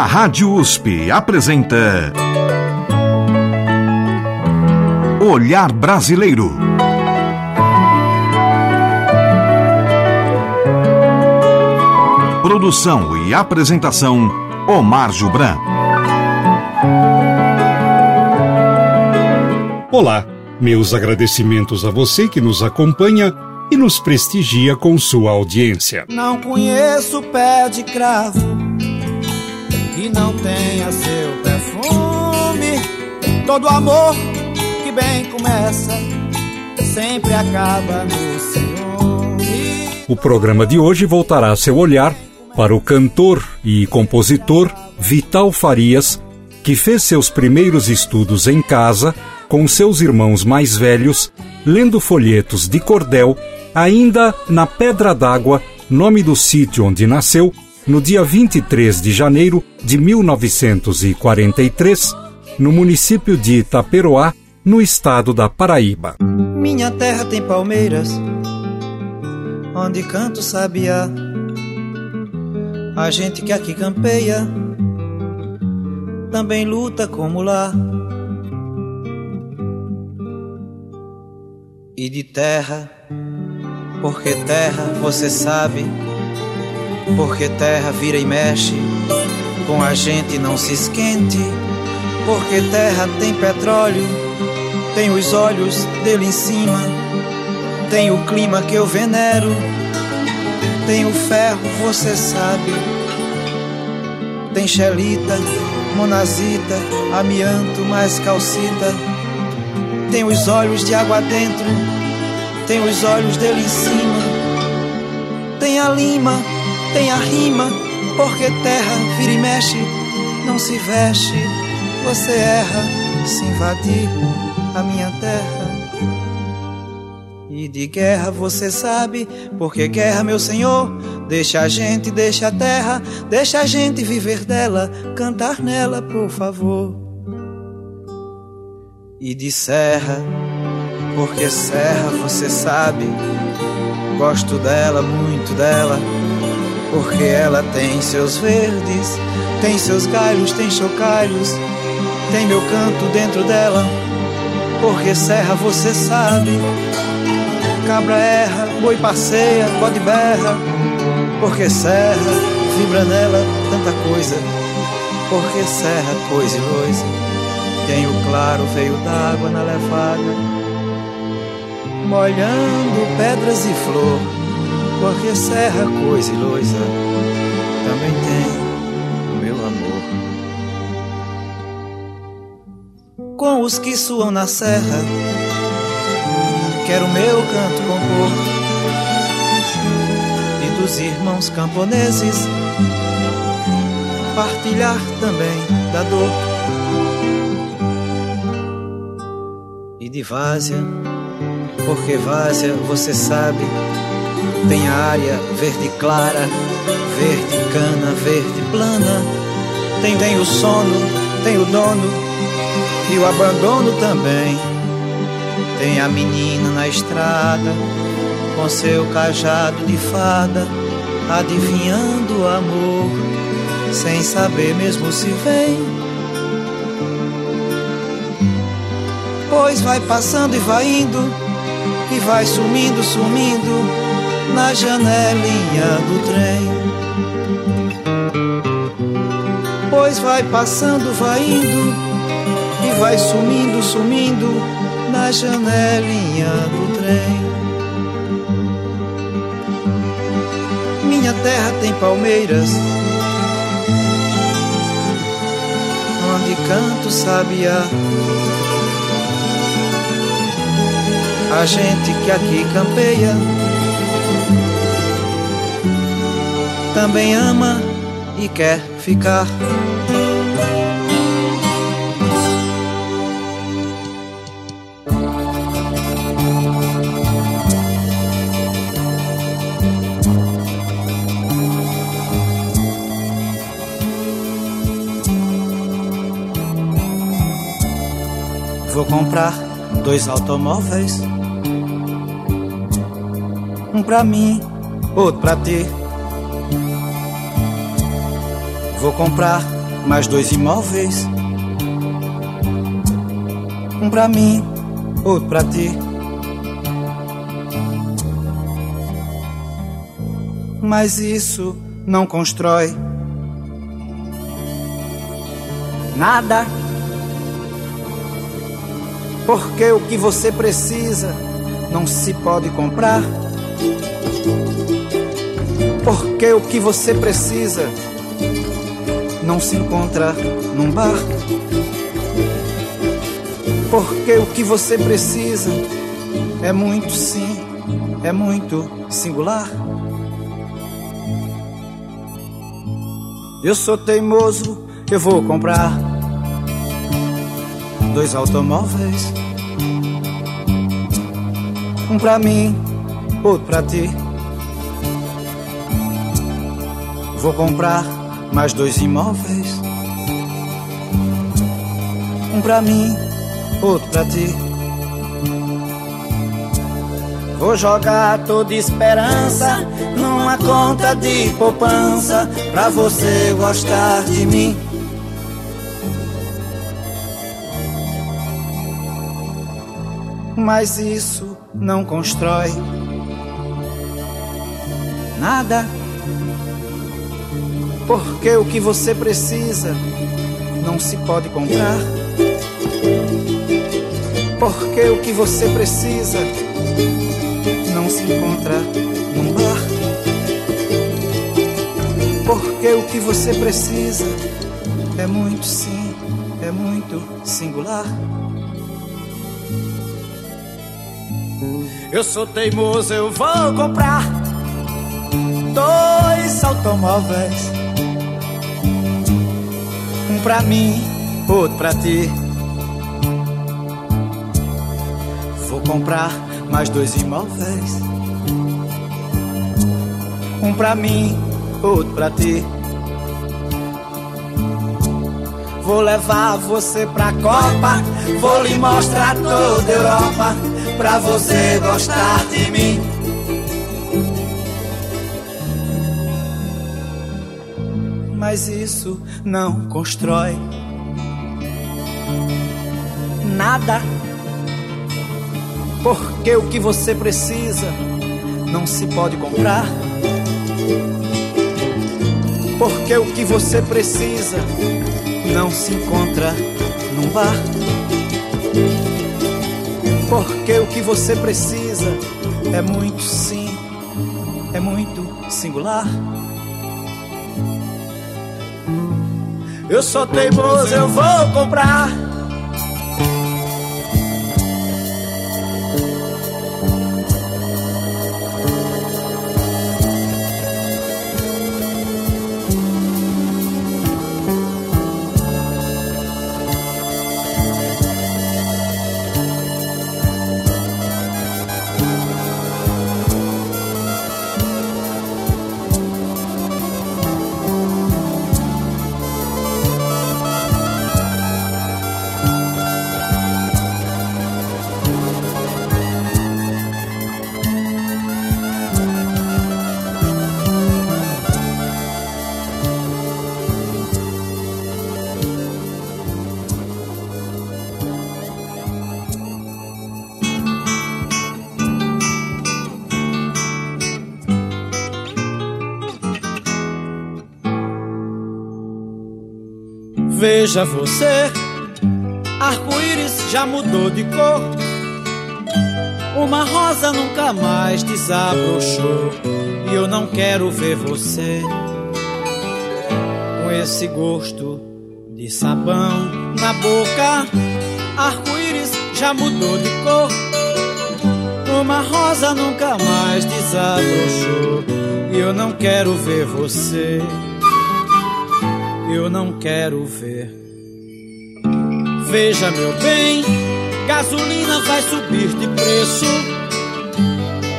A Rádio USP apresenta Olhar Brasileiro. Produção e apresentação Omar Jubran. Olá, meus agradecimentos a você que nos acompanha e nos prestigia com sua audiência. Não conheço pé de cravo que não tenha seu perfume. Todo amor que bem começa sempre acaba no ciúme. O programa de hoje voltará seu olhar para o cantor e compositor Vital Farias, que fez seus primeiros estudos em casa com seus irmãos mais velhos, lendo folhetos de cordel, ainda na Pedra d'Água, nome do sítio onde nasceu, no dia 23 de janeiro de 1943, no município de Itaperoá, no estado da Paraíba. Minha terra tem palmeiras, onde canto sabiá. A gente que aqui campeia também luta como lá. E de terra, porque terra você sabe, porque terra vira e mexe, com a gente não se esquente, porque terra tem petróleo, tem os olhos dele em cima, tem o clima que eu venero, tem o ferro, você sabe, tem xelita, monazita, amianto, mais calcita, tem os olhos de água dentro, tem os olhos dele em cima, tem a lima, tem a rima, porque terra vira e mexe, não se veste, você erra se invadir a minha terra. E de guerra você sabe, porque guerra, meu senhor, deixa a gente, deixa a terra, deixa a gente viver dela, cantar nela, por favor. E de serra, porque serra você sabe, gosto dela, muito dela, porque ela tem seus verdes, tem seus galhos, tem chocalhos, tem meu canto dentro dela, porque serra você sabe. Cabra erra, boi passeia, bode berra, porque serra, vibra nela tanta coisa, porque serra, coisa e loisa, tem o claro veio d'água na levada, molhando pedras e flor, porque serra, coisa e loisa, também tem o meu amor. Com os que suam na serra, quero meu canto compor e dos irmãos camponeses partilhar também da dor e de várzea, porque várzea você sabe tem área verde clara, verde cana, verde plana, tem tem o sono, tem o dono e o abandono também. Tem a menina na estrada, com seu cajado de fada, adivinhando o amor, sem saber mesmo se vem. Pois vai passando e vai indo, e vai sumindo, sumindo, na janelinha do trem. Pois vai passando, vai indo, e vai sumindo, sumindo na janelinha do trem. Minha terra tem palmeiras, onde canto sabiá. A gente que aqui campeia também ama e quer ficar. Vou comprar dois automóveis. Um pra mim, outro pra ti. Vou comprar mais dois imóveis. Um pra mim, outro pra ti. Mas isso não constrói nada. Porque o que você precisa não se pode comprar. Porque o que você precisa não se encontra num bar. Porque o que você precisa é muito sim, é muito singular. Eu sou teimoso, eu vou comprar dois automóveis. Um pra mim, outro pra ti. Vou comprar mais dois imóveis. Um pra mim, outro pra ti. Vou jogar toda esperança numa conta de poupança pra você gostar de mim. Mas isso não constrói nada. Porque o que você precisa não se pode comprar. Porque o que você precisa não se encontra num bar. Porque o que você precisa é muito sim, é muito singular. Eu sou teimoso, eu vou comprar dois automóveis. Um pra mim, outro pra ti. Vou comprar mais dois imóveis. Um pra mim, outro pra ti. Vou levar você pra Copa, vou lhe mostrar toda a Europa, pra você gostar de mim. Mas isso não constrói nada. Porque o que você precisa não se pode comprar. Porque o que você precisa não se encontra num bar. Porque o que você precisa é muito sim, é muito singular. Eu sou teimoso, eu vou comprar. Veja você, arco-íris já mudou de cor. Uma rosa nunca mais desabrochou. E eu não quero ver você com esse gosto de sabão na boca. Arco-íris já mudou de cor. Uma rosa nunca mais desabrochou. E eu não quero ver você eu não quero ver. Veja, meu bem, gasolina vai subir de preço.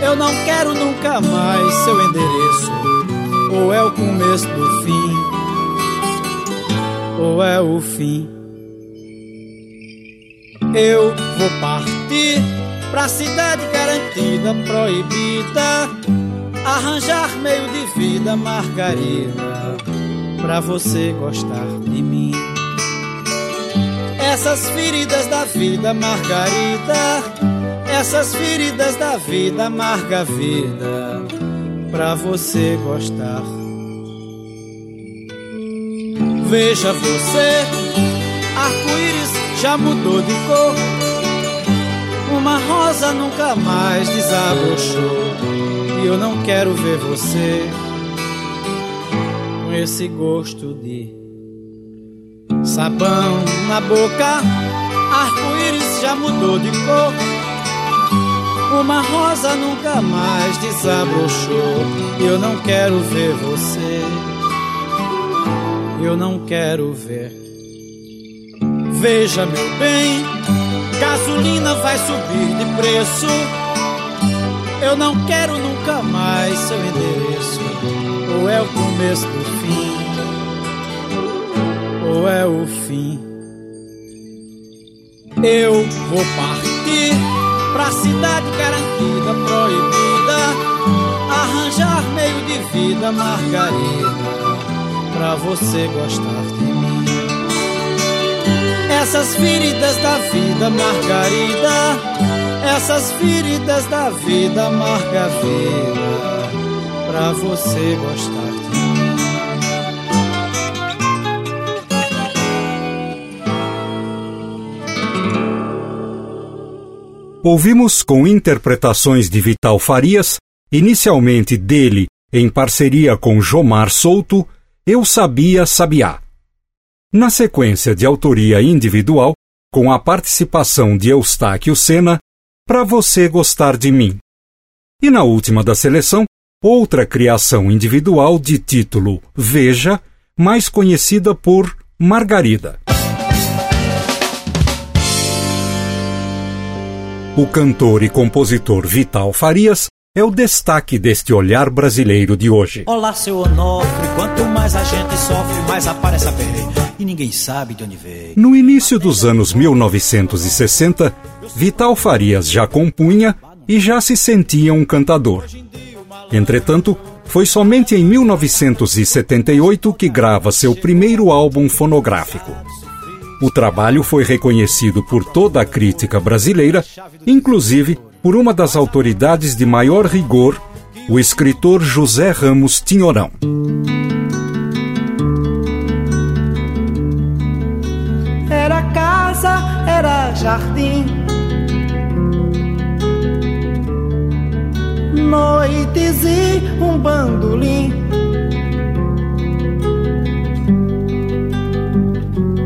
Eu não quero nunca mais seu endereço. Ou é o começo do fim, ou é o fim. Eu vou partir pra cidade garantida, proibida. Arranjar meio de vida, margarida pra você gostar de mim. Essas feridas da vida, Margarida, essas feridas da vida, amarga vida, pra você gostar. Veja você, arco-íris já mudou de cor. Uma rosa nunca mais desabrochou. E eu não quero ver você esse gosto de sabão na boca. Arco-íris já mudou de cor. Uma rosa nunca mais desabrochou. Eu não quero ver você. Eu não quero ver. Veja, meu bem, gasolina vai subir de preço. Eu não quero nunca mais seu endereço. Ou é o começo do fim, ou é o fim. Eu vou partir pra cidade garantida, proibida. Arranjar meio de vida, Margarida, pra você gostar de mim. Essas feridas da vida, Margarida, essas feridas da vida, amarga vida, pra você gostar de mim. Ouvimos com interpretações de Vital Farias, inicialmente dele em parceria com Jomar Souto, Eu Sabia Sabiá. Na sequência de autoria individual, com a participação de Eustáquio Sena, Pra Você Gostar de Mim. E na última da seleção, outra criação individual de título Veja, mais conhecida por Margarida. O cantor e compositor Vital Farias é o destaque deste olhar brasileiro de hoje. Olá, seu Onofre, quanto mais a gente sofre, mais aparece a. E ninguém sabe de onde veio. No início dos anos 1960, Vital Farias já compunha e já se sentia um cantador. Entretanto, foi somente em 1978 que grava seu primeiro álbum fonográfico. O trabalho foi reconhecido por toda a crítica brasileira, inclusive por uma das autoridades de maior rigor, o escritor José Ramos Tinhorão. Era casa, era jardim. Noites e um bandolim.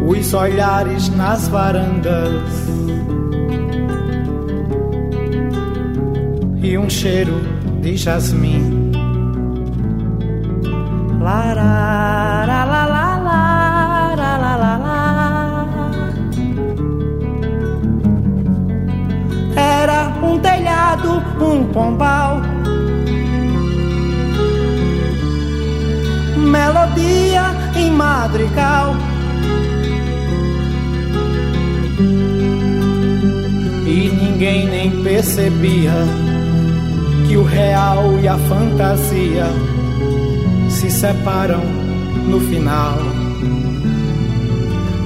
Os olhares nas varandas. E um cheiro de jasmim. Larara, la, la, la, la, la, la, la. Era um telhado, um pombal. Melodia em madrigal. E ninguém nem percebia que o real e a fantasia se separam no final.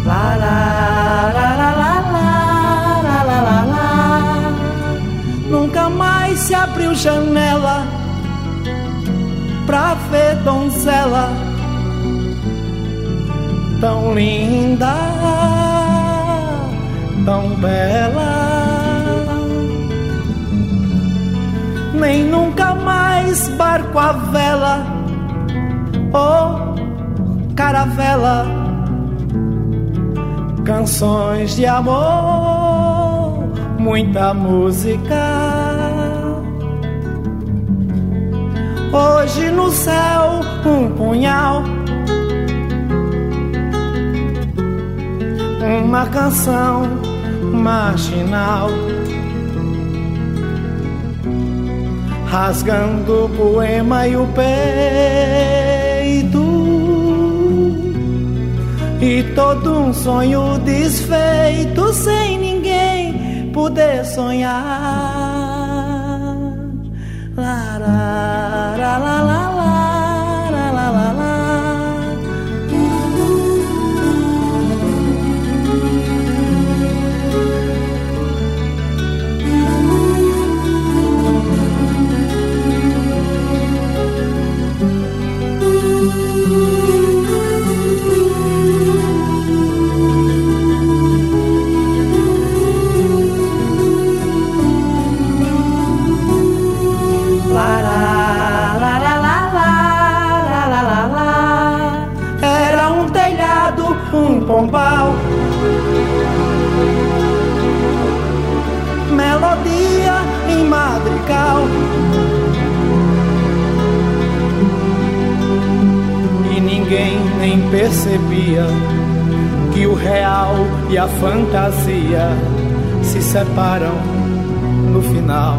La la la Nunca mais se abriu janela pra ver donzela tão linda, tão bela. Nem nunca mais barco a vela oh caravela, canções de amor, muita música. Hoje no céu um punhal, uma canção marginal. Rasgando o poema e o peito E todo um sonho desfeito Sem ninguém poder sonhar. La, la, la, la, la. local. E ninguém nem percebia que o real e a fantasia se separam no final.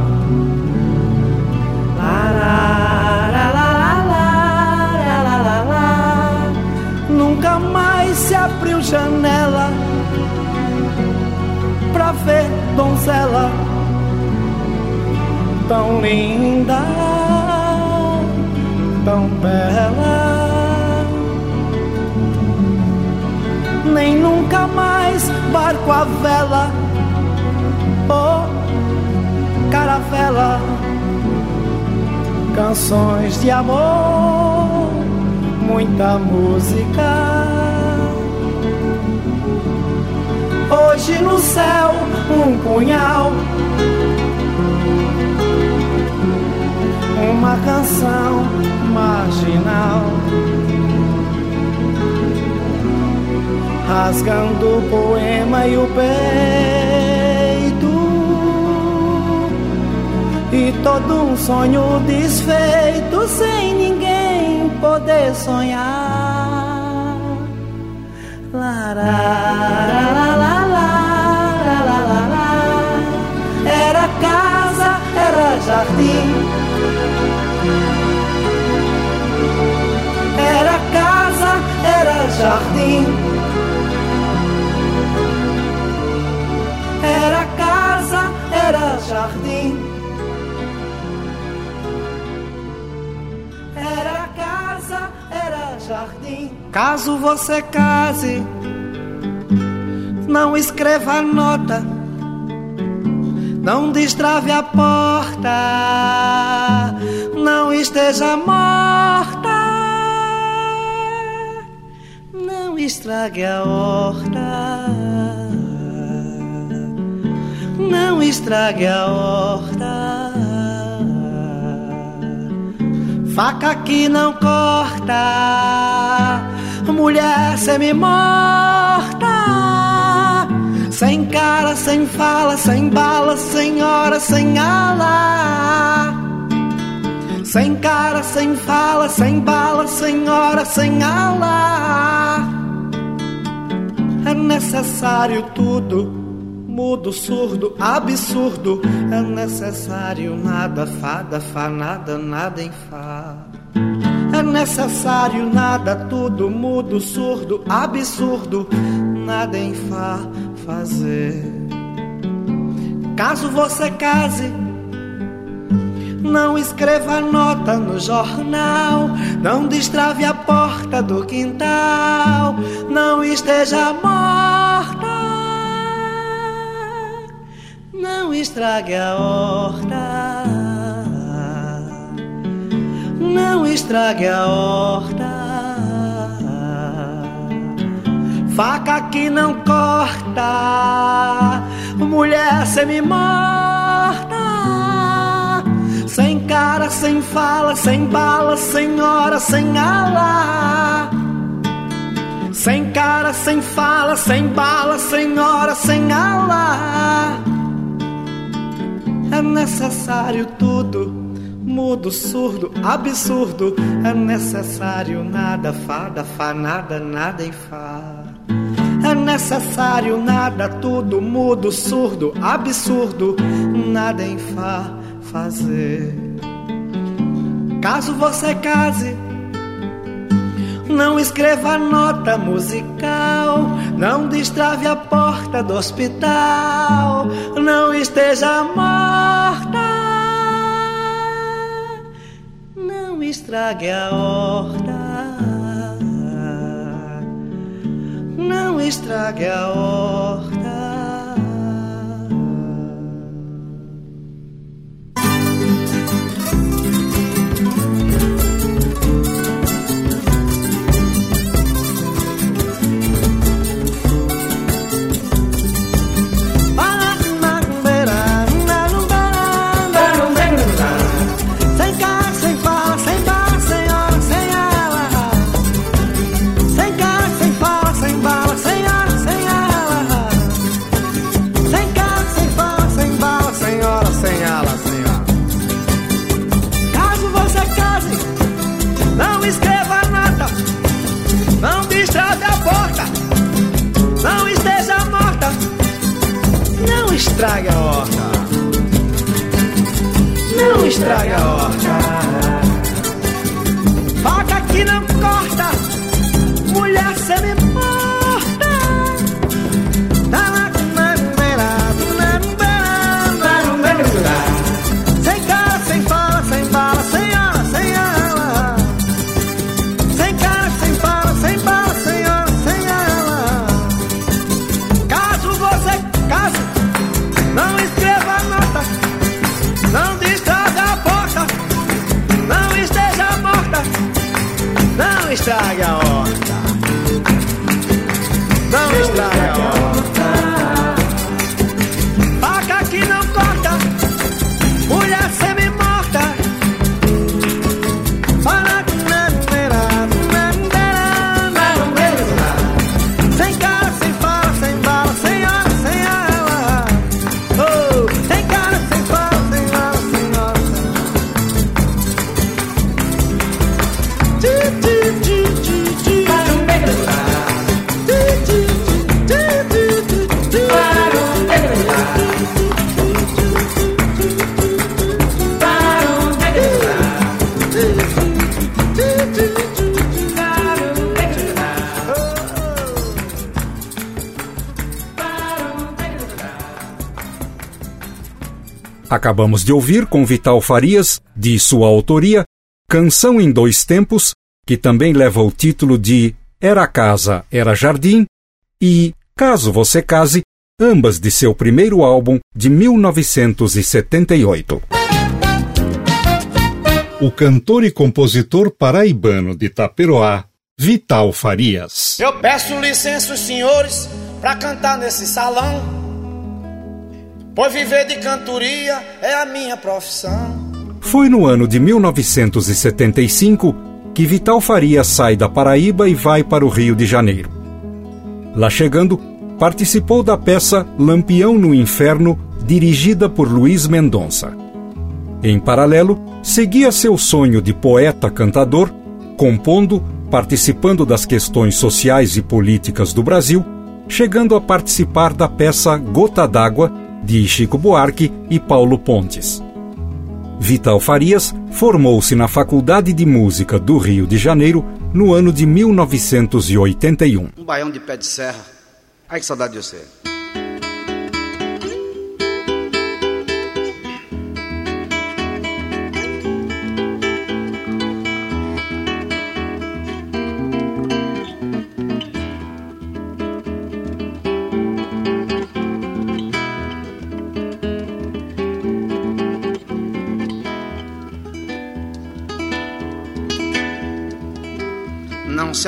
Nunca mais se abriu janela pra ver donzela tão linda, tão bela. Nem nunca mais barco a vela, oh caravela, canções de amor, muita música. Hoje no céu um punhal uma canção marginal, rasgando o poema e o peito, e todo um sonho desfeito sem ninguém poder sonhar. La, la, la, era casa, era jardim jardim. Era casa, era jardim. Era casa, era jardim. Caso você case, não escreva nota. Não destrave a porta, não esteja morta. Estrague a horta. Não estrague a horta. Faca que não corta, mulher semi-morta. Sem cara, sem fala, sem bala, sem hora, sem ala. Sem cara, sem fala, sem bala, sem hora, sem ala necessário tudo. Mudo, surdo, absurdo, é necessário nada, fada, fa, nada, nada em fá. É necessário nada, tudo, mudo, surdo, absurdo, nada em fá fazer. Caso você case, não escreva nota no jornal, não destrave a porta do quintal, não esteja morta, não estrague a horta, não estrague a horta. Faca que não corta, mulher semi-morta sem cara, sem fala, sem bala, sem hora, sem ala. Sem cara, sem fala, sem bala, sem hora, sem ala. É necessário tudo, mudo, surdo, absurdo. É necessário nada, fada, fa, nada, nada em fá. É necessário nada, tudo mudo, surdo, absurdo, nada em fá fazer. Caso você case, não escreva nota musical, não destrave a porta do hospital, não esteja morta, não estrague a horta, não estrague a horta. Estrague a horta. Não estrague a horta. Acabamos de ouvir com Vital Farias, de sua autoria, Canção em Dois Tempos, que também leva o título de Era Casa, Era Jardim, e Caso Você Case, ambas de seu primeiro álbum de 1978. O cantor e compositor paraibano de Taperoá, Vital Farias. Eu peço licença senhores para cantar nesse salão. Pois viver de cantoria é a minha profissão. Foi no ano de 1975 que Vital Faria sai da Paraíba e vai para o Rio de Janeiro. Lá chegando, participou da peça Lampião no Inferno, dirigida por Luiz Mendonça. Em paralelo, seguia seu sonho de poeta-cantador, compondo, participando das questões sociais e políticas do Brasil, chegando a participar da peça Gota d'Água, de Chico Buarque e Paulo Pontes. Vital Farias formou-se na Faculdade de Música do Rio de Janeiro no ano de 1981. Um baião de pé de serra. Ai que saudade de você.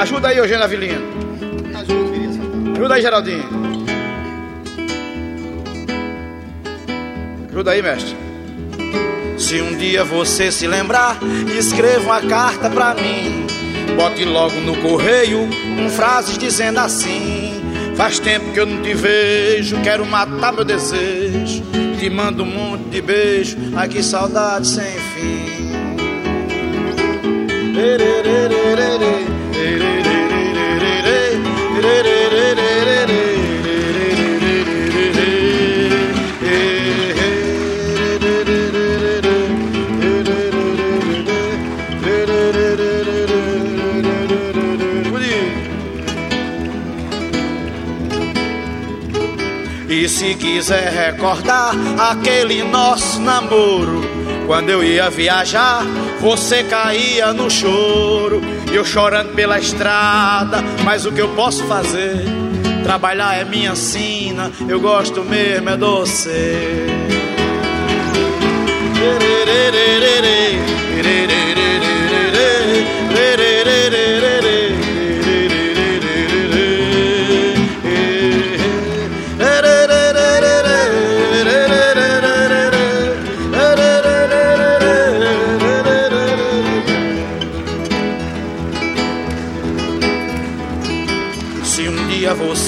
Ajuda aí, Eugênio Avilino. Ajuda aí, Geraldinho. Ajuda aí, mestre. Se um dia você se lembrar, escreva uma carta pra mim. Bote logo no correio com frases dizendo assim: Faz tempo que eu não te vejo, quero matar meu desejo. Te mando um monte de beijo, ai que saudade sem fim. Se quiser recordar aquele nosso namoro, quando eu ia viajar, você caía no choro, eu chorando pela estrada, mas o que eu posso fazer? Trabalhar é minha sina, eu gosto mesmo é doce.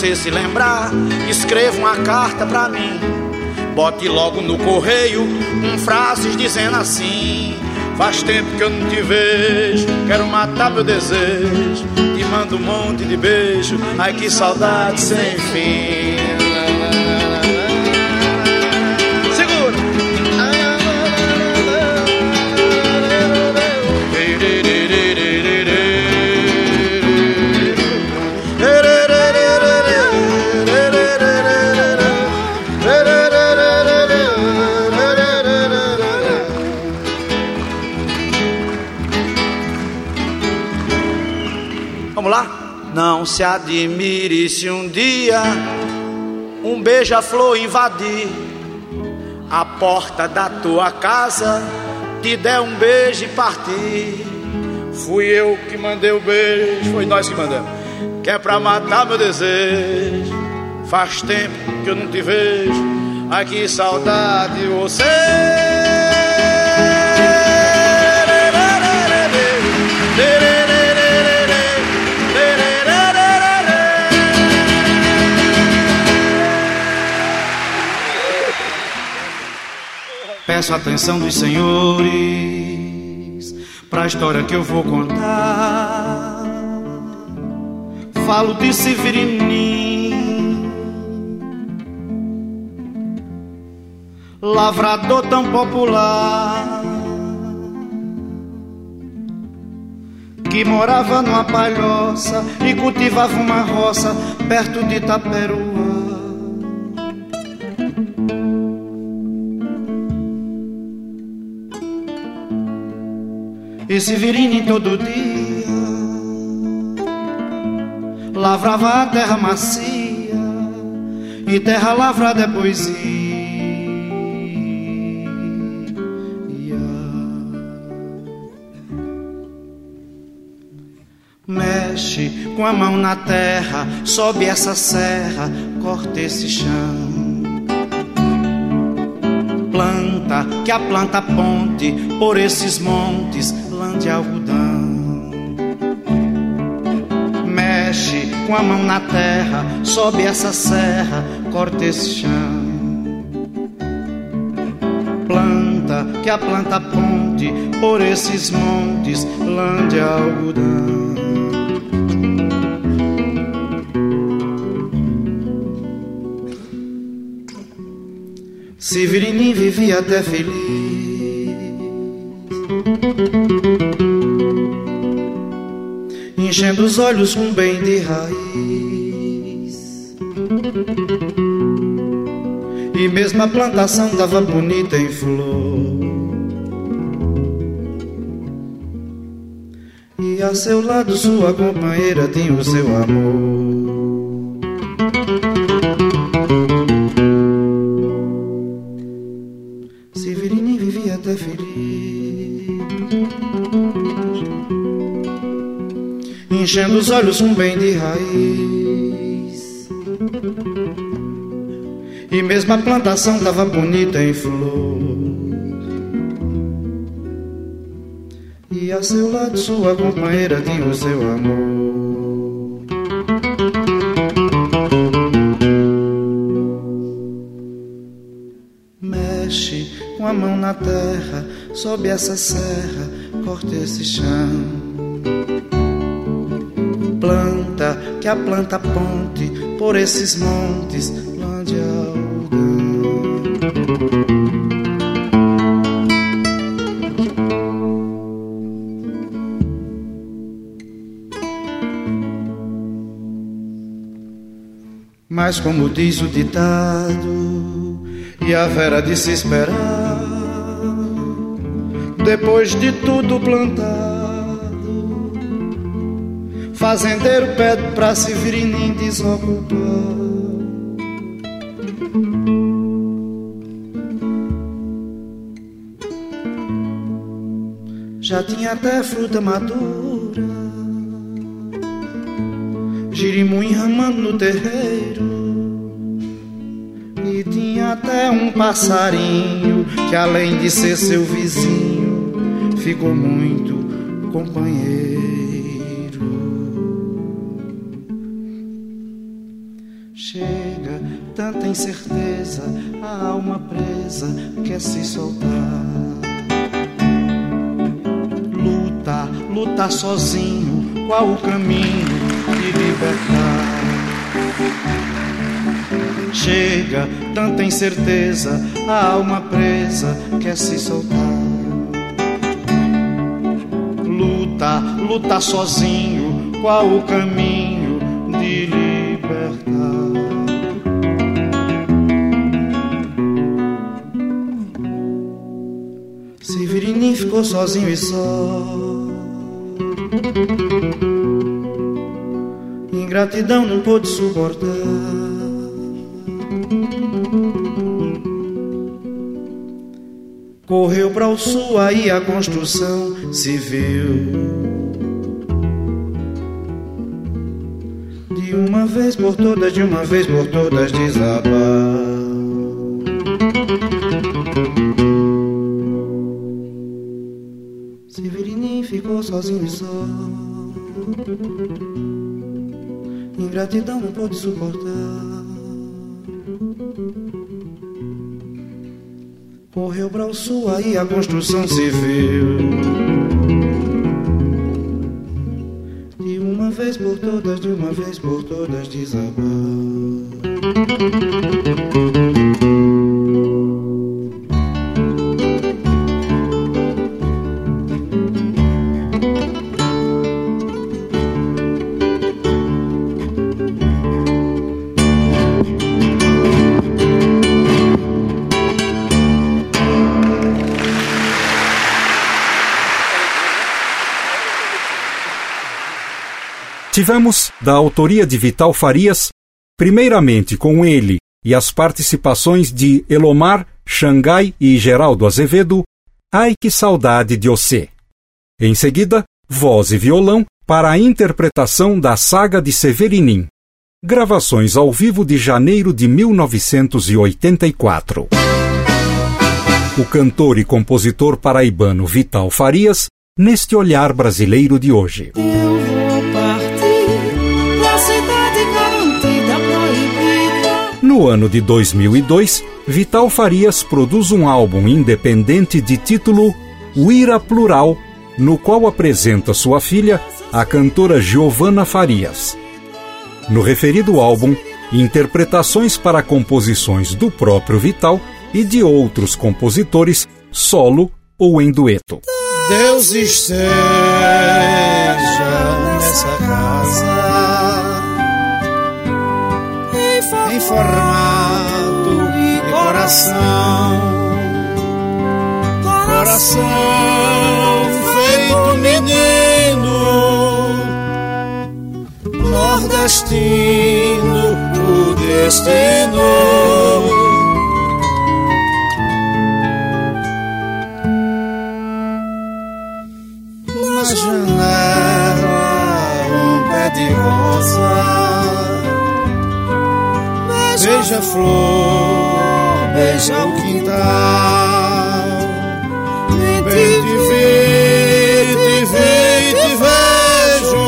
Você se lembrar, escreva uma carta pra mim. Bote logo no correio um frases dizendo assim: Faz tempo que eu não te vejo, quero matar meu desejo. Te mando um monte de beijo, ai que saudade sem fim. Não se admire se um dia um beija-flor invadir a porta da tua casa, te der um beijo e partir. Fui eu que mandei o beijo, foi nós que mandamos. Que é pra matar meu desejo. Faz tempo que eu não te vejo. Ai que saudade de você. Peço a atenção dos senhores para a história que eu vou contar. Falo de Severinin, lavrador tão popular, que morava numa palhoça e cultivava uma roça perto de Itaperuá. E Severino todo dia lavrava a terra macia e terra lavrada é poesia. Mexe com a mão na terra, sobe essa serra, corta esse chão planta, que a planta ponte por esses montes, de algodão. Mexe com a mão na terra, sobe essa serra, corta esse chão. Planta, que a planta ponte por esses montes, lã de algodão. Severinin vivia até feliz. Enchendo os olhos com bem de raiz. E mesmo a plantação tava bonita em flor. E a seu lado sua companheira tinha o seu amor. Os olhos com bem de raiz. E mesmo a plantação tava bonita em flor. E a seu lado sua companheira tinha o seu amor. Mexe com a mão na terra, sobe essa serra, corta esse chão que a planta ponte por esses montes onde algodão. Mas como diz o ditado, e a vera de se esperar, depois de tudo plantar Fazendeiro pede pra se virem desocupar. Já tinha até fruta madura, girimum enramando no terreiro. E tinha até um passarinho que, além de ser seu vizinho, ficou muito companheiro. Incerteza, a alma presa quer se soltar. Luta, luta sozinho, qual o caminho de libertar? Chega, tanta incerteza, a alma presa quer se soltar. Luta, luta sozinho, qual o caminho de libertar? Ficou sozinho e só. Ingratidão não pôde suportar. Correu para o sul, aí a construção civil. De uma vez por todas, de uma vez por todas, desabar. Sozinho só. Ingratidão não pôde suportar. Correu para o sul, aí a construção civil. De uma vez por todas, de uma vez por todas, desabar. Tivemos, da autoria de Vital Farias, primeiramente com ele e as participações de Elomar, Xangai e Geraldo Azevedo, Ai que saudade de você. Em seguida, voz e violão para a interpretação da saga de Severinim. Gravações ao vivo de janeiro de 1984. O cantor e compositor paraibano Vital Farias, neste olhar brasileiro de hoje. No ano de 2002, Vital Farias produz um álbum independente de título Uira Plural, no qual apresenta sua filha, a cantora Giovanna Farias. No referido álbum, interpretações para composições do próprio Vital e de outros compositores, solo ou em dueto. Deus esteja nessa casa formato de coração, coração feito menino, nordestino, o destino. Na janela, um pé de rosa beija-flor, beija o quintal. Vem te ver, te ver, te vejo.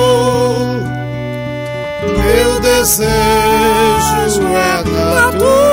Meu desejo é natural.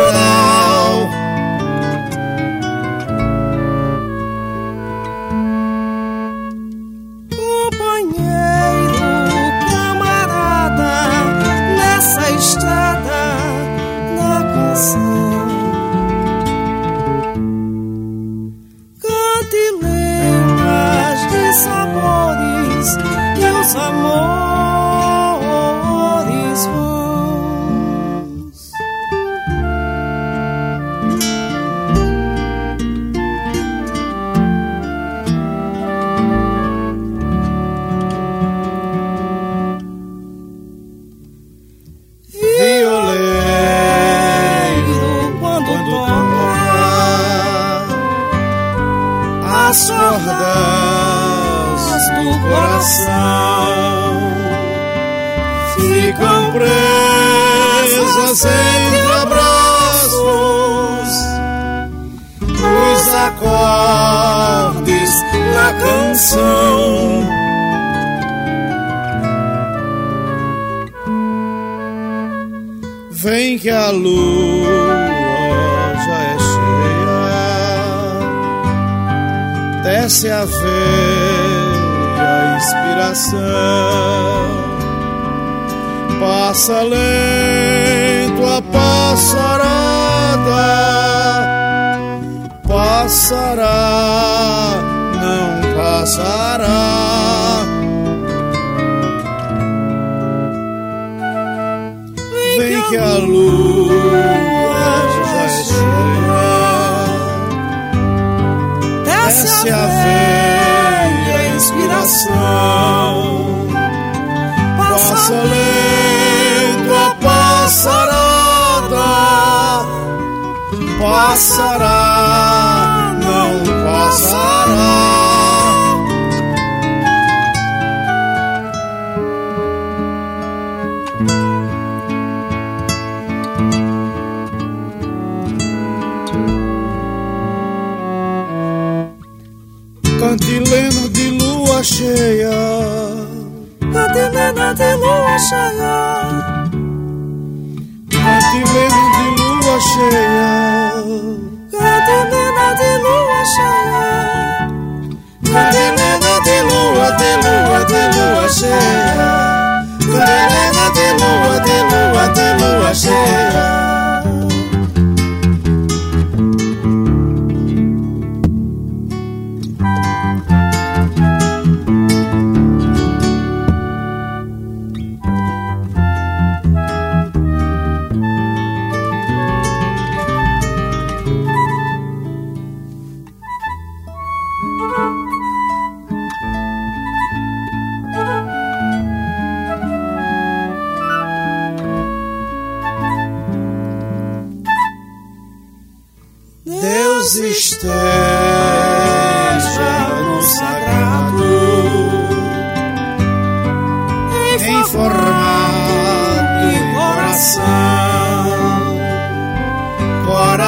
sarà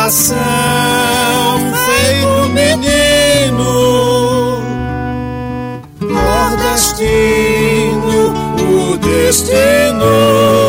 coração feito menino, nordestino, o destino.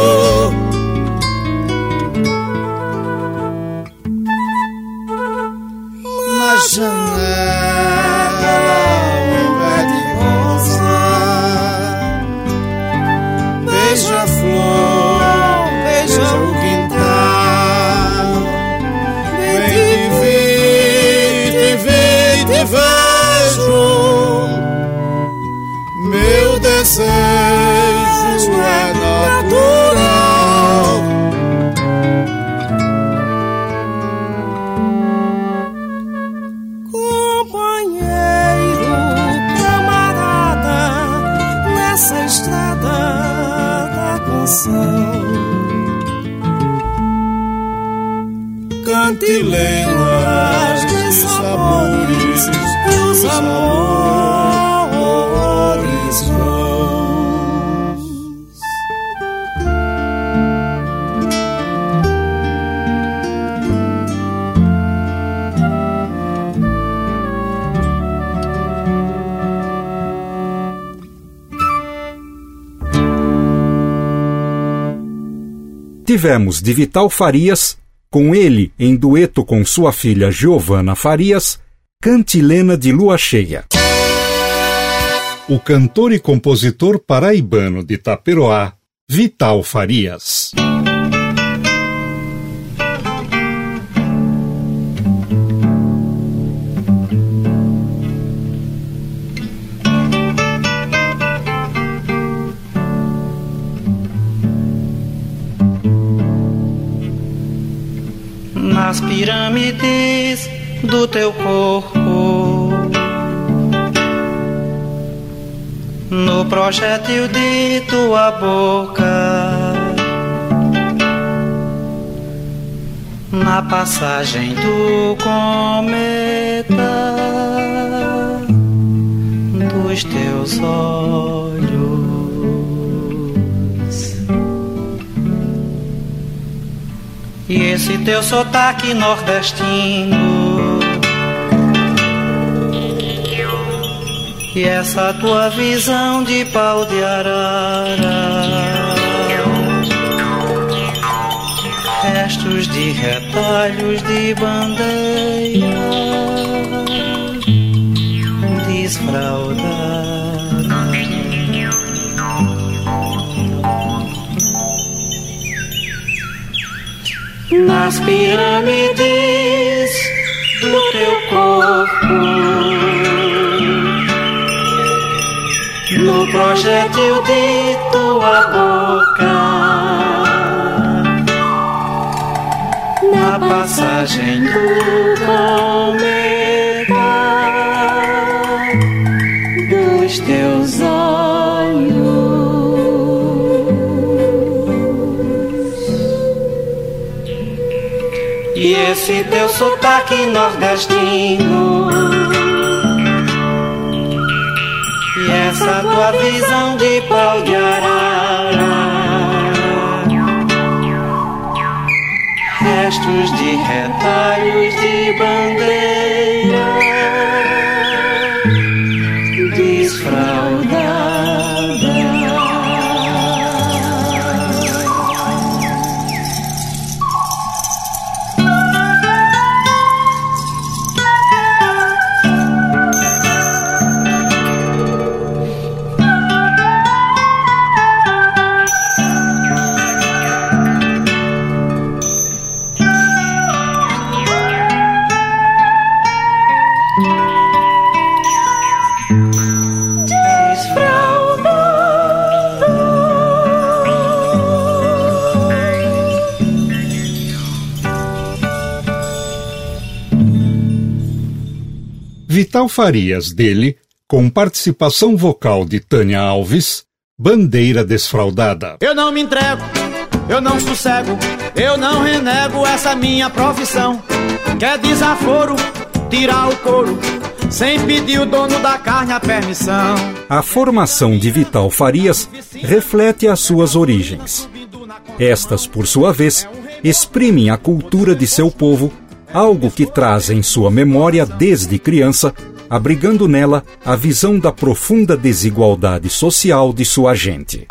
Tivemos de Vital Farias, com ele em dueto com sua filha Giovana Farias, Cantilena de Lua Cheia. O cantor e compositor paraibano de Taperoá, Vital Farias. Pirâmides do teu corpo, no projétil de tua boca, na passagem do cometa. Dos teus olhos. E esse teu sotaque nordestino E essa tua visão de pau de arara Restos de retalhos de bandeira desfraldada. Nas pirâmides do teu corpo, no projétil de tua boca, na passagem do cometa. Dos teus E esse teu sotaque nordestino. E essa tua visão de pau de arara. Restos de retalhos de bandeira Vital Farias dele, com participação vocal de Tânia Alves, Bandeira Desfraldada. Eu não me entrego, eu não sossego, eu não renego essa minha profissão. Quer desaforo, tirar o couro, sem pedir o dono da carne a permissão. A formação de Vital Farias reflete as suas origens. Estas, por sua vez, exprimem a cultura de seu povo, algo que traz em sua memória desde criança, abrigando nela a visão da profunda desigualdade social de sua gente.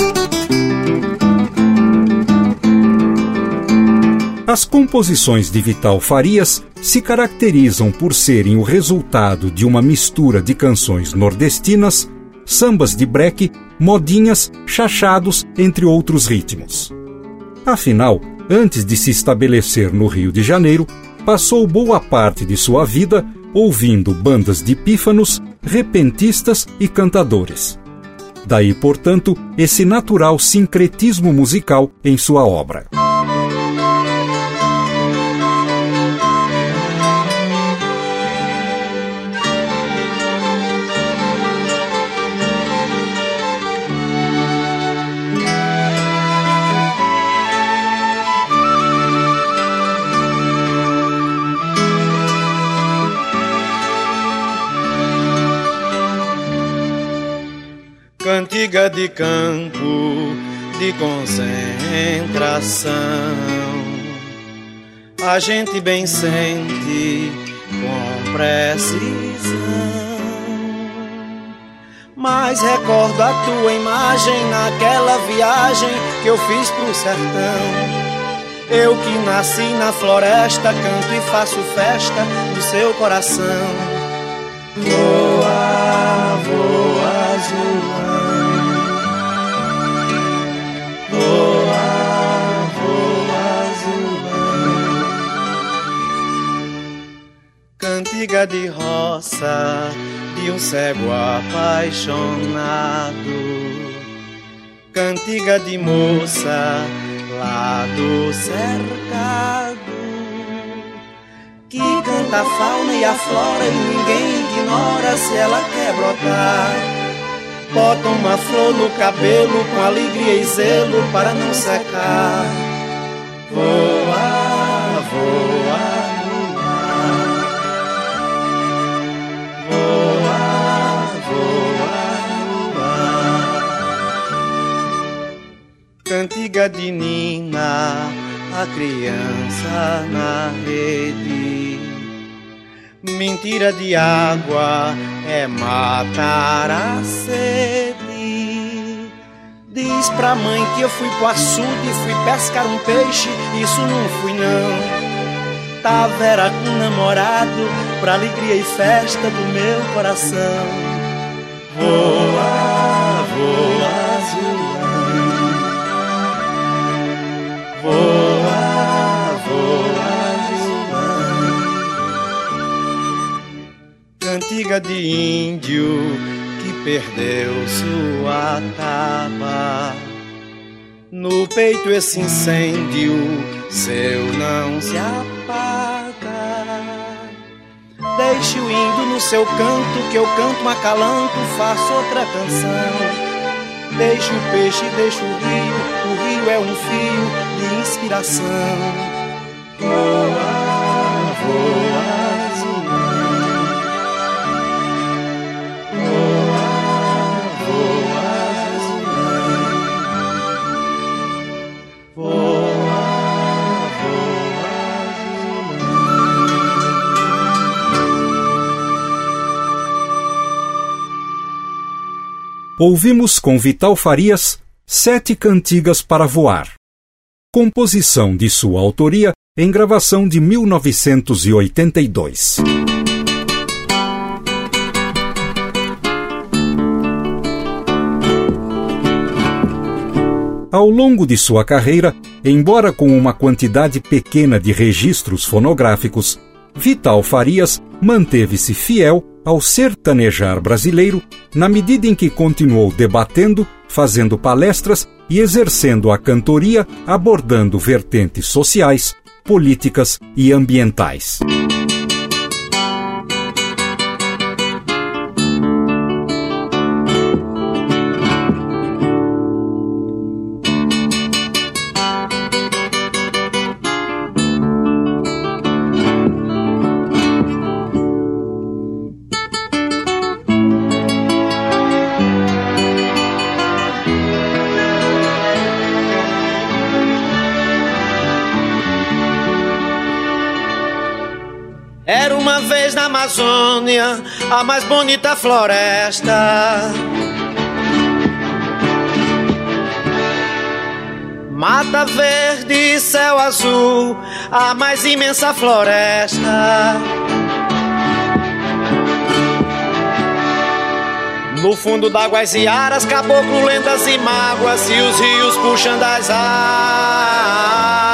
As composições de Vital Farias se caracterizam por serem o resultado de uma mistura de canções nordestinas, sambas de breque, modinhas, chachados, entre outros ritmos. Afinal, antes de se estabelecer no Rio de Janeiro, passou boa parte de sua vida ouvindo bandas de pífanos, repentistas e cantadores. Daí, portanto, esse natural sincretismo musical em sua obra. Cantiga de campo de concentração. A gente bem sente com precisão. Mas recordo a tua imagem naquela viagem que eu fiz pro sertão. Eu que nasci na floresta, canto e faço festa no seu coração. Voa, voa, azulão. Cantiga de roça de um cego apaixonado. Cantiga de moça lá do cercado que canta a fauna e a flora e ninguém ignora se ela quer brotar. Bota uma flor no cabelo com alegria e zelo para não secar. Voa, voa Cantiga de Nina, a criança na rede. Mentira de água é matar a sede. Diz pra mãe que eu fui pro açude e fui pescar um peixe, isso não fui não. Tava era com um namorado, pra alegria e festa do meu coração. Voa, Cantiga de índio que perdeu sua tapa. No peito esse incêndio seu não se apaga. Deixe-o indo no seu canto, que eu canto um acalanto, faço outra canção. Deixe o peixe, deixe o rio, o rio é um fio de inspiração. Voa, voa. Ouvimos com Vital Farias Sete Cantigas para Voar. Composição de sua autoria em gravação de 1982. Ao longo de sua carreira, embora com uma quantidade pequena de registros fonográficos, Vital Farias manteve-se fiel ao sertanejar brasileiro na medida em que continuou debatendo, fazendo palestras e exercendo a cantoria abordando vertentes sociais, políticas e ambientais. Amazônia, a mais bonita floresta. Mata verde céu azul, a mais imensa floresta. No fundo d'águas e aras, caboclo, lendas e mágoas, e os rios puxando as águas.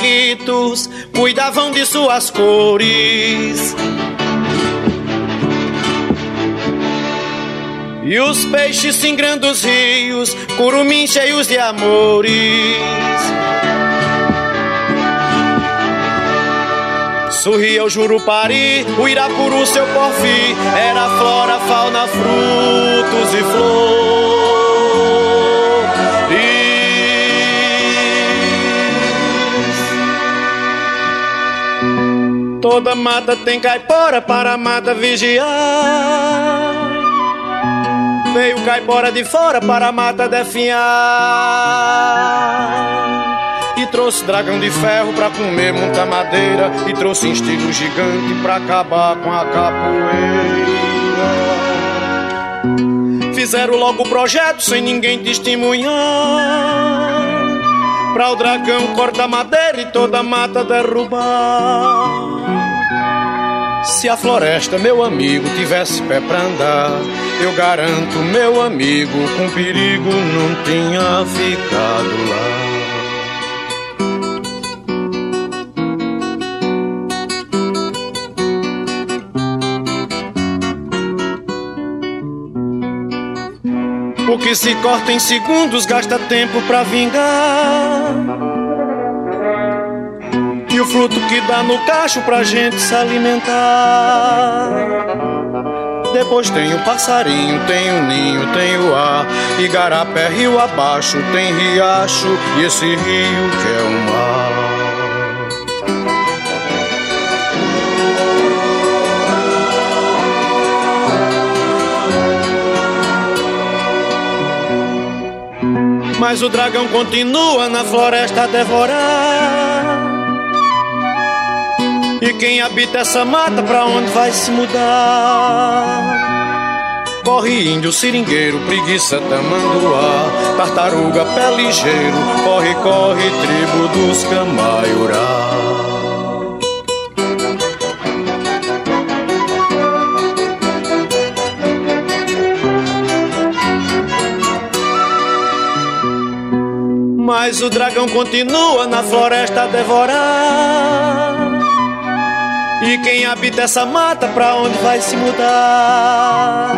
Periquitos cuidavam de suas cores. E os peixes singrando os rios, curumins cheios de amores. Sorria o Jurupari, o Irapuru, seu porfir, era flora, fauna, frutos e flores. Toda mata tem caipora para a mata vigiar. Veio caipora de fora para a mata definhar. E trouxe dragão de ferro para comer muita madeira. E trouxe instinto gigante para acabar com a capoeira. Fizeram logo o projeto sem ninguém testemunhar. Pra o dragão cortar madeira e toda mata derrubar. Se a floresta, meu amigo, tivesse pé pra andar, eu garanto, meu amigo, com perigo não tinha ficado lá. O que se corta em segundos gasta tempo pra vingar o fruto que dá no cacho pra gente se alimentar. Depois tem o passarinho, tem o ninho, tem o ar. Igarapé, rio abaixo, tem riacho e esse rio que é o mar. Mas o dragão continua na floresta a devorar. E quem habita essa mata, pra onde vai se mudar? Corre índio, seringueiro, preguiça, tamanduá. Tartaruga, pé ligeiro Corre, corre, tribo dos camaiurá. Mas o dragão continua na floresta a devorar e quem habita essa mata, pra onde vai se mudar?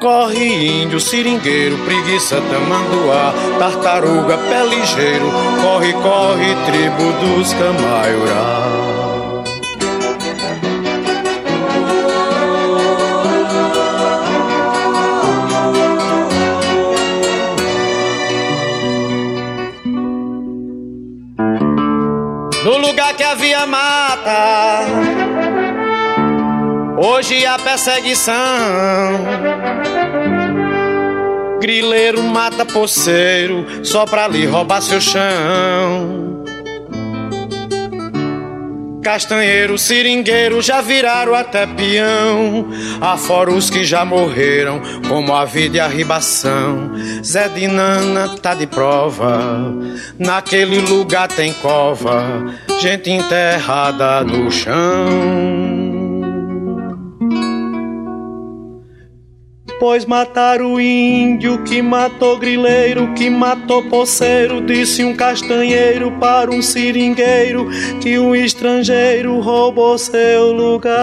Corre índio, seringueiro, preguiça, tamanduá, tartaruga, pé ligeiro, corre, corre, tribo dos camaiurá. Hoje a perseguição. Grileiro mata poceiro só pra lhe roubar seu chão. Castanheiro, seringueiro já viraram até peão. Afora os que já morreram, como a vida e a ribação. Zé de Nana tá de prova, naquele lugar tem cova, gente enterrada no chão. Pois mataram o índio que matou grileiro, que matou poceiro, disse um castanheiro para um seringueiro que um estrangeiro roubou seu lugar.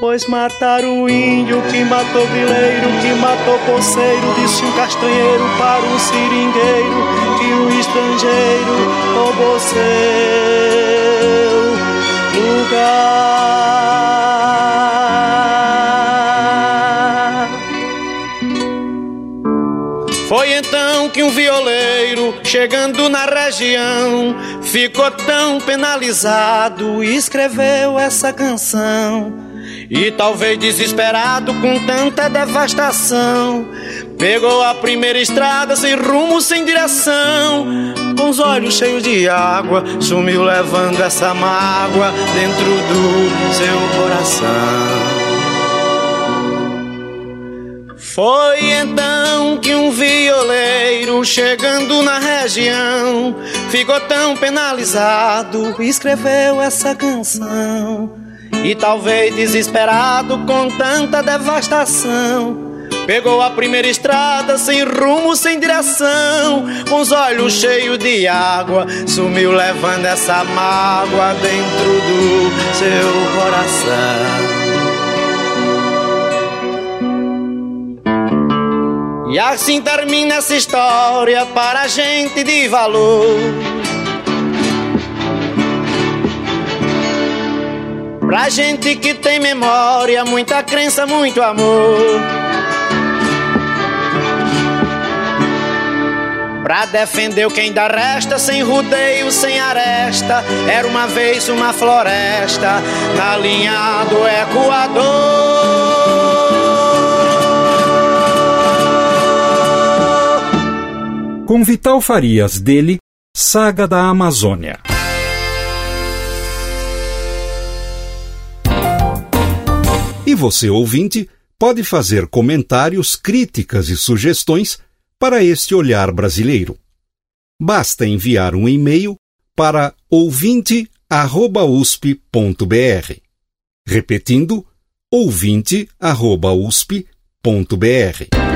Pois mataram o índio que matou grileiro, que matou poceiro, disse um castanheiro para um seringueiro que um estrangeiro roubou seu lugar. Um violeiro, chegando na região, ficou tão penalizado e escreveu essa canção. E talvez desesperado com tanta devastação, pegou a primeira estrada sem rumo, sem direção. Com os olhos cheios de água, sumiu levando essa mágoa dentro do seu coração. Foi então que um violeiro chegando na região ficou tão penalizado, escreveu essa canção. E talvez desesperado com tanta devastação, pegou a primeira estrada sem rumo, sem direção, com os olhos cheios de água, sumiu levando essa mágoa dentro do seu coração. E assim termina essa história para gente de valor. Pra gente que tem memória, muita crença, muito amor. Pra defender o que ainda resta, sem rodeio, sem aresta. Era uma vez uma floresta na linha do Equador. Com Vital Farias dele, Saga da Amazônia. E você, ouvinte, pode fazer comentários, críticas e sugestões para este olhar brasileiro. Basta enviar um e-mail para ouvinte@usp.br. Repetindo, ouvinte@usp.br.